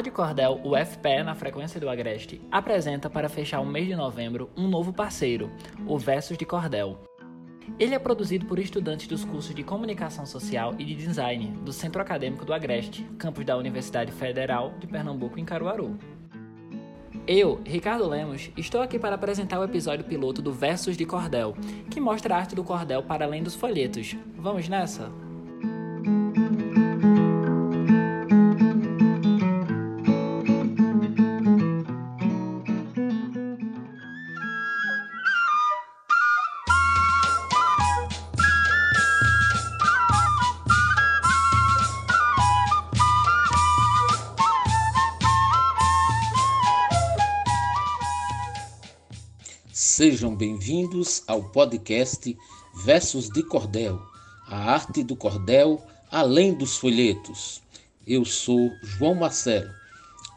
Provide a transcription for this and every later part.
Rádio Cordel UFPE na frequência do Agreste apresenta para fechar o mês de novembro um novo parceiro, o Versos de Cordel. Ele é produzido por estudantes dos cursos de Comunicação Social e de Design do Centro Acadêmico do Agreste, campus da Universidade Federal de Pernambuco em Caruaru. Eu, Ricardo Lemos, estou aqui para apresentar o episódio piloto do Versos de Cordel, que mostra a arte do cordel para além dos folhetos. Vamos nessa? Bem-vindos ao podcast Versos de Cordel, a arte do cordel além dos folhetos. Eu sou João Marcelo.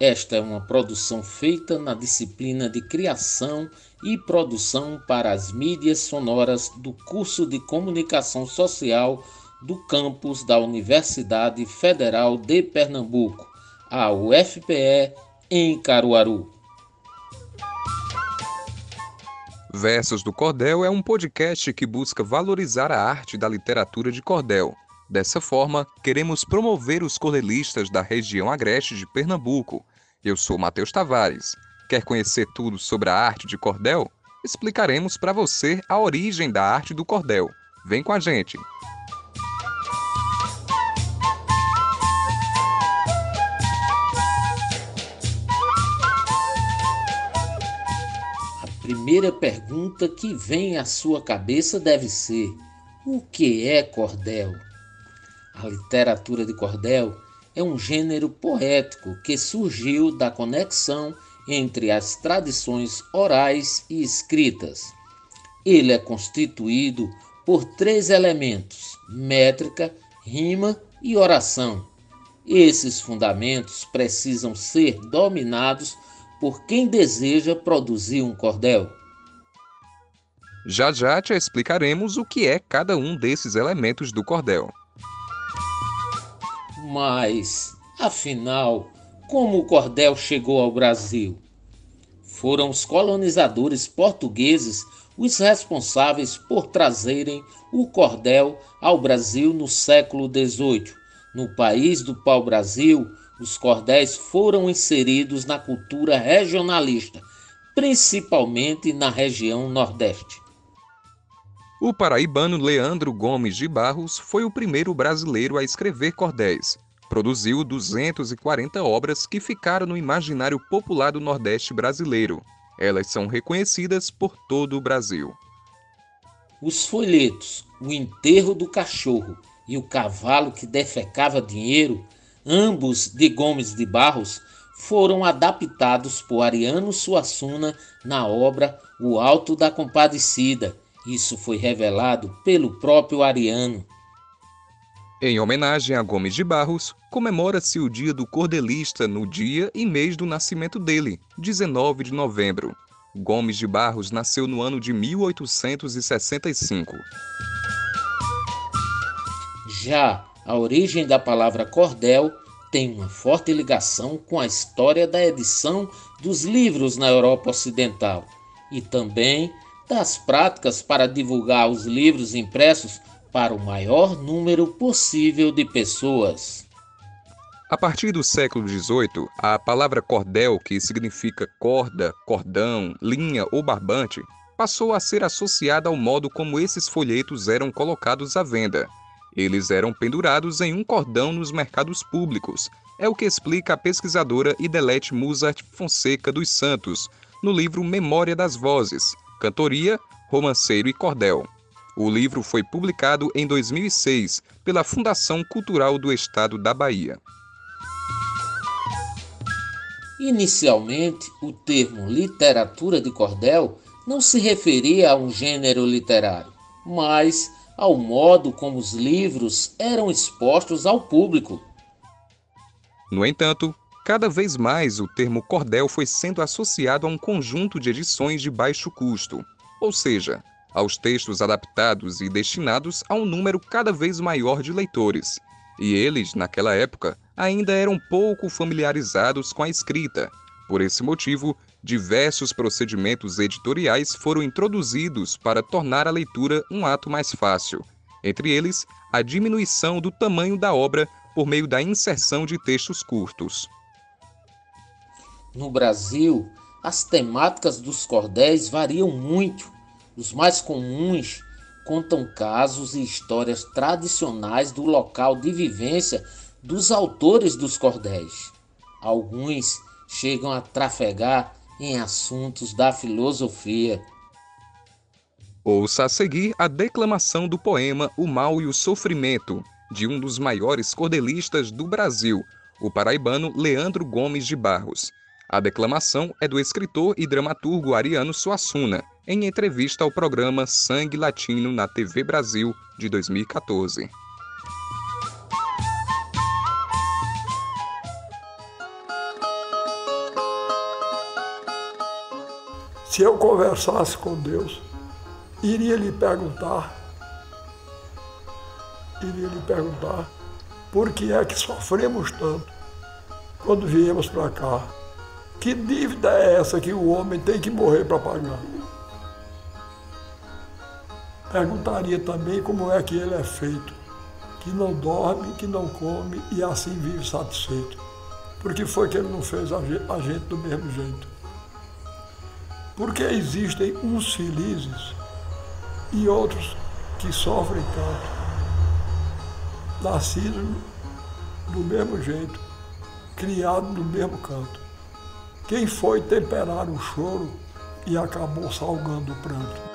Esta é uma produção feita na disciplina de Criação e Produção para as Mídias Sonoras do curso de Comunicação Social do campus da Universidade Federal de Pernambuco, a UFPE, em Caruaru. Versos do Cordel é um podcast que busca valorizar a arte da literatura de cordel. Dessa forma, queremos promover os cordelistas da região agreste de Pernambuco. Eu sou Matheus Tavares. Quer conhecer tudo sobre a arte de cordel? Explicaremos para você a origem da arte do cordel. Vem com a gente! Primeira pergunta que vem à sua cabeça deve ser: o que é cordel? A literatura de cordel é um gênero poético que surgiu da conexão entre as tradições orais e escritas. Ele é constituído por três elementos: métrica, rima e oração. Esses fundamentos precisam ser dominados por quem deseja produzir um cordel. Já já te explicaremos o que é cada um desses elementos do cordel. Mas, afinal, como o cordel chegou ao Brasil? Foram os colonizadores portugueses os responsáveis por trazerem o cordel ao Brasil no século XVIII. No país do pau-brasil, os cordéis foram inseridos na cultura regionalista, principalmente na região Nordeste. O paraibano Leandro Gomes de Barros foi o primeiro brasileiro a escrever cordéis. Produziu 240 obras que ficaram no imaginário popular do Nordeste brasileiro. Elas são reconhecidas por todo o Brasil. Os folhetos, o enterro do cachorro e o cavalo que defecava dinheiro ambos de Gomes de Barros, foram adaptados por Ariano Suassuna na obra O Alto da Compadecida. Isso foi revelado pelo próprio Ariano. Em homenagem a Gomes de Barros, comemora-se o Dia do Cordelista no dia e mês do nascimento dele, 19 de novembro. Gomes de Barros nasceu no ano de 1865. Já a origem da palavra cordel tem uma forte ligação com a história da edição dos livros na Europa Ocidental e também das práticas para divulgar os livros impressos para o maior número possível de pessoas. A partir do século XVIII, a palavra cordel, que significa corda, cordão, linha ou barbante, passou a ser associada ao modo como esses folhetos eram colocados à venda. Eles eram pendurados em um cordão nos mercados públicos. É o que explica a pesquisadora Idelete Muzart Fonseca dos Santos, no livro Memória das Vozes, Cantoria, Romanceiro e Cordel. O livro foi publicado em 2006 pela Fundação Cultural do Estado da Bahia. Inicialmente, o termo literatura de cordel não se referia a um gênero literário, mas ao modo como os livros eram expostos ao público. No entanto, cada vez mais o termo cordel foi sendo associado a um conjunto de edições de baixo custo, ou seja, aos textos adaptados e destinados a um número cada vez maior de leitores. e eles, naquela época, ainda eram pouco familiarizados com a escrita. Por esse motivo, diversos procedimentos editoriais foram introduzidos para tornar a leitura um ato mais fácil. Entre eles, a diminuição do tamanho da obra por meio da inserção de textos curtos. No Brasil, as temáticas dos cordéis variam muito. Os mais comuns contam casos e histórias tradicionais do local de vivência dos autores dos cordéis. Alguns chegam a trafegar em assuntos da filosofia. Ouça a seguir a declamação do poema O Mal e o Sofrimento, de um dos maiores cordelistas do Brasil, o paraibano Leandro Gomes de Barros. A declamação é do escritor e dramaturgo Ariano Suassuna, em entrevista ao programa Sangue Latino na TV Brasil de 2014. Se eu conversasse com Deus, iria lhe perguntar, iria lhe perguntar, por que é que sofremos tanto quando viemos para cá? Que dívida é essa que o homem tem que morrer para pagar? Perguntaria também como é que ele é feito, que não dorme, que não come e assim vive satisfeito. Porque foi que ele não fez a gente do mesmo jeito. Porque existem uns felizes e outros que sofrem tanto, nascidos do mesmo jeito, criados no mesmo canto. Quem foi temperar o choro e acabou salgando o pranto?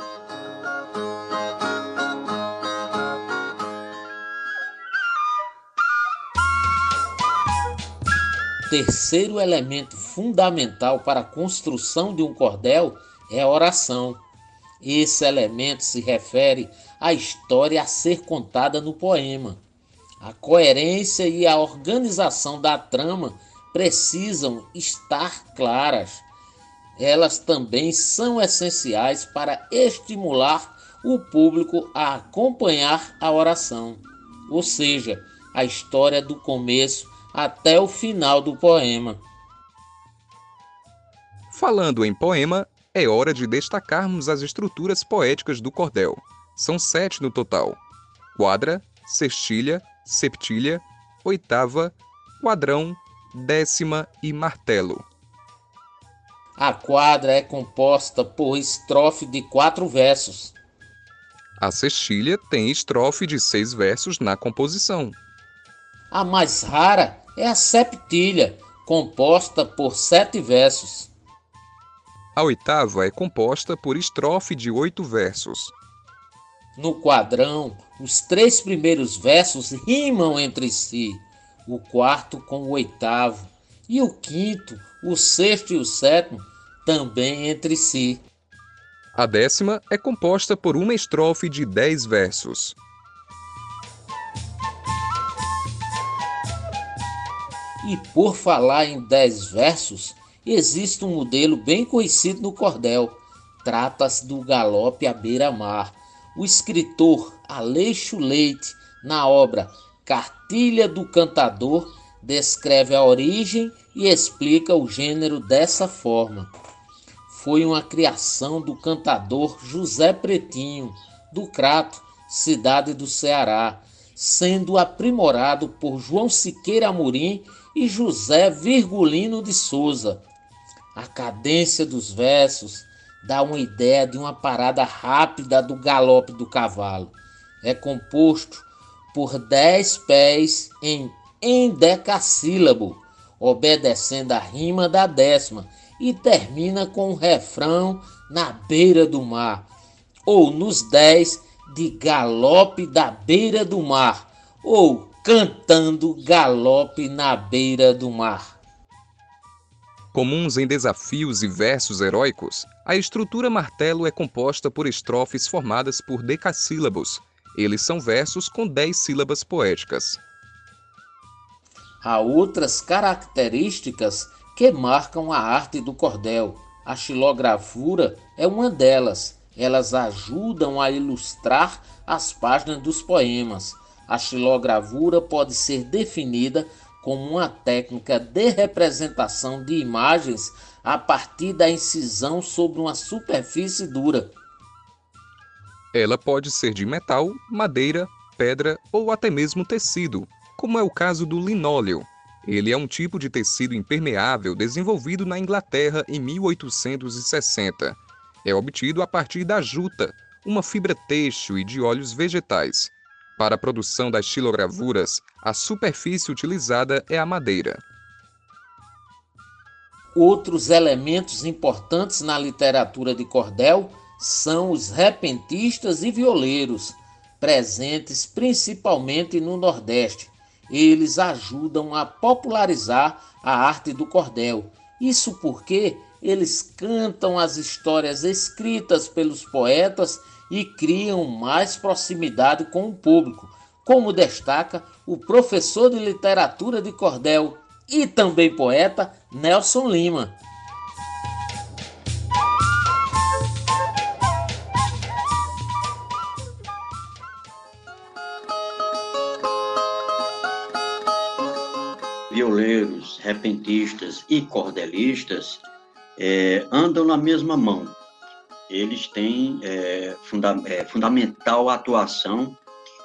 terceiro elemento fundamental para a construção de um cordel é a oração. Esse elemento se refere à história a ser contada no poema. A coerência e a organização da trama precisam estar claras. Elas também são essenciais para estimular o público a acompanhar a oração, ou seja, a história do começo até o final do poema. Falando em poema, é hora de destacarmos as estruturas poéticas do cordel. São sete no total: quadra, sextilha, septilha, oitava, quadrão, décima e martelo. A quadra é composta por estrofe de quatro versos. A sextilha tem estrofe de seis versos na composição. A mais rara é a septilha, composta por sete versos. A oitava é composta por estrofe de oito versos. No quadrão, os três primeiros versos rimam entre si, o quarto com o oitavo, e o quinto, o sexto e o sétimo também entre si. A décima é composta por uma estrofe de dez versos. E por falar em dez versos, existe um modelo bem conhecido no cordel. Trata-se do galope à beira-mar. O escritor Aleixo Leite, na obra Cartilha do Cantador, descreve a origem e explica o gênero dessa forma. Foi uma criação do cantador José Pretinho, do Crato, cidade do Ceará, sendo aprimorado por João Siqueira Amorim e José Virgulino de Souza. A cadência dos versos dá uma ideia de uma parada rápida do galope do cavalo. É composto por dez pés em endecassílabo, obedecendo a rima da décima, e termina com um refrão na beira do mar, ou nos dez de galope da beira do mar, ou cantando galope na beira do mar. Comuns em desafios e versos heróicos, a estrutura martelo é composta por estrofes formadas por decassílabos. Eles são versos com dez sílabas poéticas. Há outras características que marcam a arte do cordel. A xilografura é uma delas. Elas ajudam a ilustrar as páginas dos poemas A xilogravura pode ser definida como uma técnica de representação de imagens a partir da incisão sobre uma superfície dura. Ela pode ser de metal, madeira, pedra ou até mesmo tecido, como é o caso do linóleo. Ele é um tipo de tecido impermeável desenvolvido na Inglaterra em 1860. É obtido a partir da juta, uma fibra têxtil e de óleos vegetais. Para a produção das xilogravuras, a superfície utilizada é a madeira. Outros elementos importantes na literatura de cordel são os repentistas e violeiros, presentes principalmente no Nordeste. Eles ajudam a popularizar a arte do cordel. Isso porque eles cantam as histórias escritas pelos poetas e criam mais proximidade com o público, como destaca o professor de literatura de cordel e também poeta Nelson Lima. Repentistas e cordelistas é, andam na mesma mão. Eles têm é, funda é, fundamental atuação,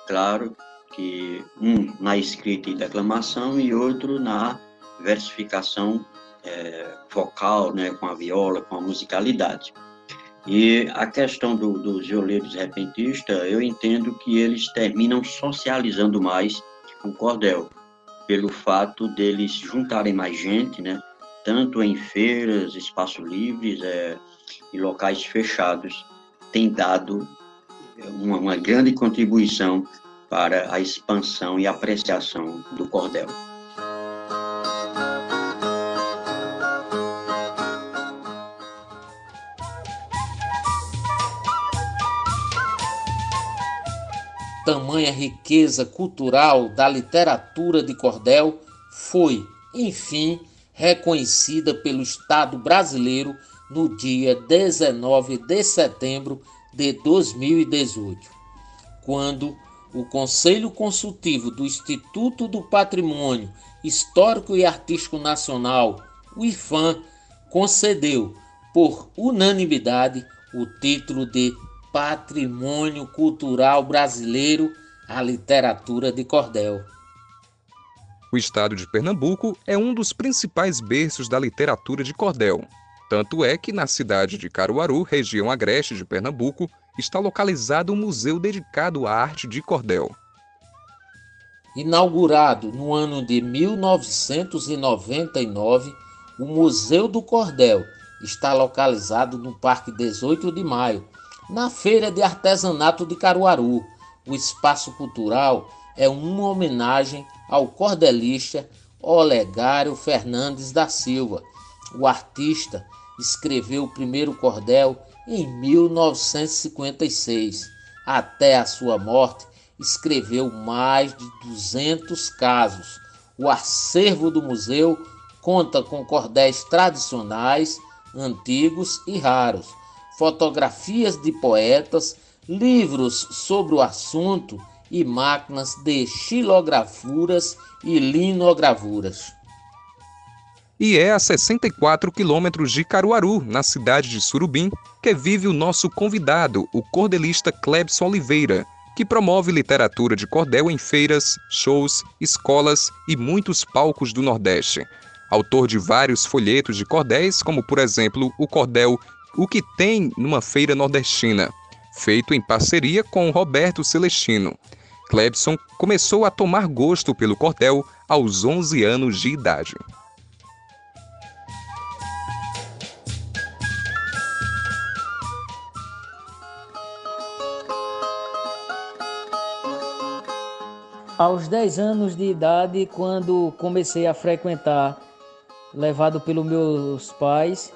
claro, que um na escrita e declamação e outro na versificação é, vocal, né, com a viola, com a musicalidade. E a questão do, dos violeiros repentistas, eu entendo que eles terminam socializando mais o cordel, pelo fato deles juntarem mais gente, né, tanto em feiras, espaços livres é, e locais fechados, tem dado uma, uma grande contribuição para a expansão e apreciação do cordel. Tamanha riqueza cultural da literatura de cordel foi, enfim, reconhecida pelo Estado brasileiro no dia 19 de setembro de 2018, quando o Conselho Consultivo do Instituto do Patrimônio Histórico e Artístico Nacional, o IFAM, concedeu por unanimidade o título de patrimônio cultural brasileiro, a literatura de cordel. O estado de Pernambuco é um dos principais berços da literatura de cordel. Tanto é que na cidade de Caruaru, região agreste de Pernambuco, está localizado um museu dedicado à arte de cordel. Inaugurado no ano de 1999, o Museu do Cordel está localizado no Parque 18 de Maio, na Feira de Artesanato de Caruaru. O espaço cultural é uma homenagem ao cordelista Olegário Fernandes da Silva. O artista escreveu o primeiro cordel em 1956. Até a sua morte, escreveu mais de 200 casos. O acervo do museu conta com cordéis tradicionais, antigos e raros fotografias de poetas, livros sobre o assunto e máquinas de xilografuras e linogravuras. E é a 64 quilômetros de Caruaru, na cidade de Surubim, que vive o nosso convidado, o cordelista Clebson Oliveira, que promove literatura de cordel em feiras, shows, escolas e muitos palcos do Nordeste. Autor de vários folhetos de cordéis, como por exemplo o cordel o que tem numa feira nordestina, feito em parceria com Roberto Celestino. Clebson começou a tomar gosto pelo cordel aos 11 anos de idade. Aos 10 anos de idade, quando comecei a frequentar, levado pelos meus pais,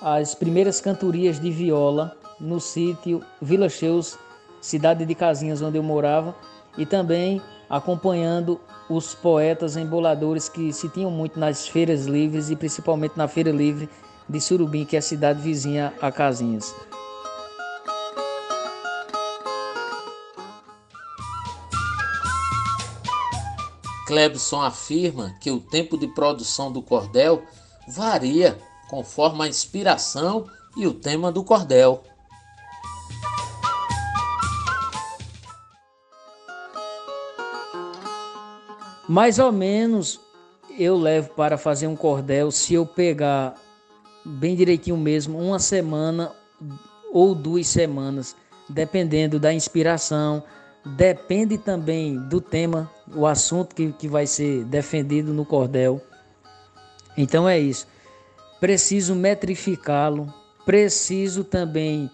as primeiras cantorias de viola no sítio Vila Cheus, cidade de Casinhas, onde eu morava, e também acompanhando os poetas emboladores que se tinham muito nas feiras livres e principalmente na Feira Livre de Surubim, que é a cidade vizinha a Casinhas. Clebson afirma que o tempo de produção do cordel varia conforme a inspiração e o tema do cordel. Mais ou menos eu levo para fazer um cordel, se eu pegar bem direitinho mesmo, uma semana ou duas semanas, dependendo da inspiração, depende também do tema, o assunto que, que vai ser defendido no cordel. Então é isso. Preciso metrificá-lo, preciso também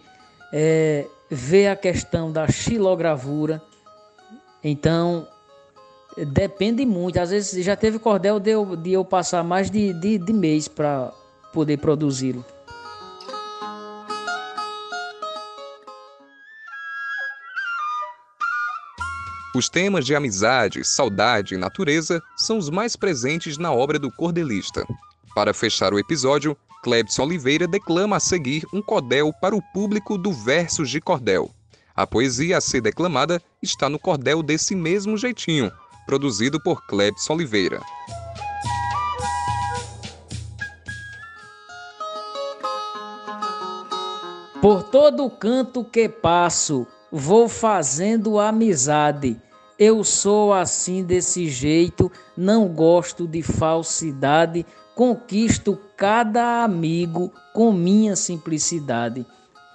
é, ver a questão da xilogravura. Então depende muito. Às vezes já teve cordel de eu, de eu passar mais de, de, de mês para poder produzi-lo. Os temas de amizade, saudade e natureza são os mais presentes na obra do cordelista. Para fechar o episódio, Clebson Oliveira declama a seguir um cordel para o público do Versos de Cordel. A poesia a ser declamada está no cordel desse mesmo jeitinho, produzido por Clebson Oliveira. Por todo canto que passo, vou fazendo amizade. Eu sou assim desse jeito, não gosto de falsidade, conquisto cada amigo com minha simplicidade.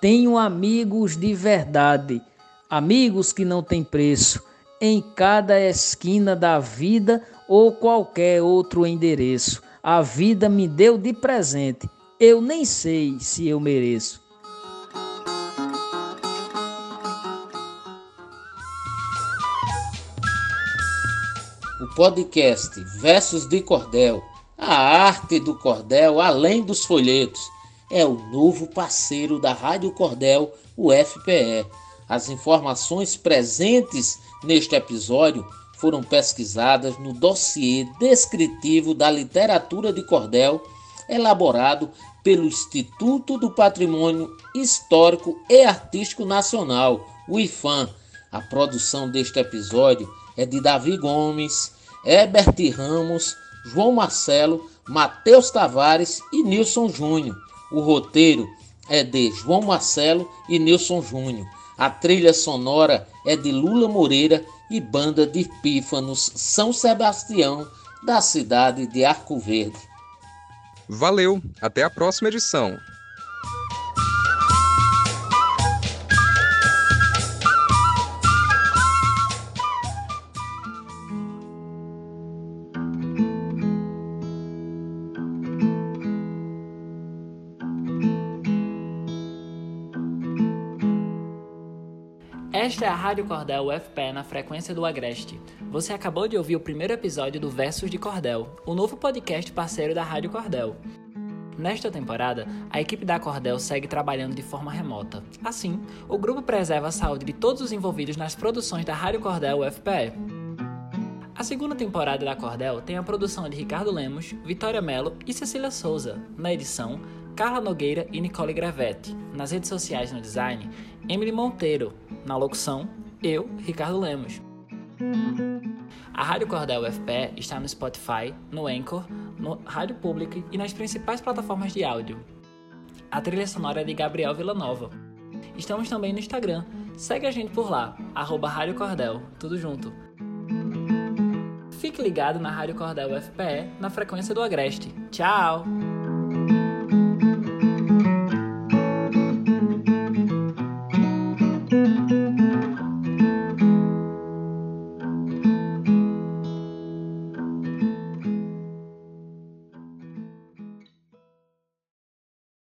Tenho amigos de verdade, amigos que não têm preço, em cada esquina da vida ou qualquer outro endereço. A vida me deu de presente, eu nem sei se eu mereço. o podcast Versos de Cordel, a arte do cordel além dos folhetos, é o novo parceiro da Rádio Cordel, o FPE. As informações presentes neste episódio foram pesquisadas no dossiê descritivo da literatura de cordel, elaborado pelo Instituto do Patrimônio Histórico e Artístico Nacional, o IFAM. A produção deste episódio é de Davi Gomes, Herbert Ramos, João Marcelo, Matheus Tavares e Nilson Júnior. O roteiro é de João Marcelo e Nilson Júnior. A trilha sonora é de Lula Moreira e banda de Pífanos São Sebastião, da cidade de Arco Verde. Valeu, até a próxima edição. Esta é a Rádio Cordel UFPE na frequência do Agreste. Você acabou de ouvir o primeiro episódio do Versos de Cordel, o novo podcast parceiro da Rádio Cordel. Nesta temporada, a equipe da Cordel segue trabalhando de forma remota. Assim, o grupo preserva a saúde de todos os envolvidos nas produções da Rádio Cordel UFPE. A segunda temporada da Cordel tem a produção de Ricardo Lemos, Vitória Mello e Cecília Souza. Na edição, Carla Nogueira e Nicole Gravetti. Nas redes sociais no design, Emily Monteiro. Na locução, eu, Ricardo Lemos. A Rádio Cordel UFPE está no Spotify, no Anchor, no Rádio Public e nas principais plataformas de áudio. A trilha sonora é de Gabriel Villanova. Estamos também no Instagram. Segue a gente por lá, arroba Rádio Cordel, tudo junto. Fique ligado na Rádio Cordel UFPE, na frequência do Agreste. Tchau!